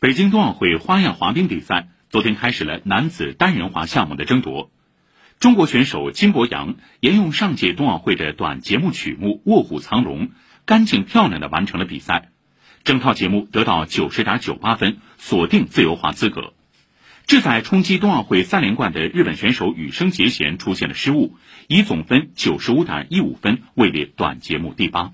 北京冬奥会花样滑冰比赛昨天开始了男子单人滑项目的争夺。中国选手金博洋沿用上届冬奥会的短节目曲目《卧虎藏龙》，干净漂亮的完成了比赛，整套节目得到九十点九八分，锁定自由滑资格。志在冲击冬奥会三连冠的日本选手羽生结弦出现了失误，以总分九十五点一五分位列短节目第八。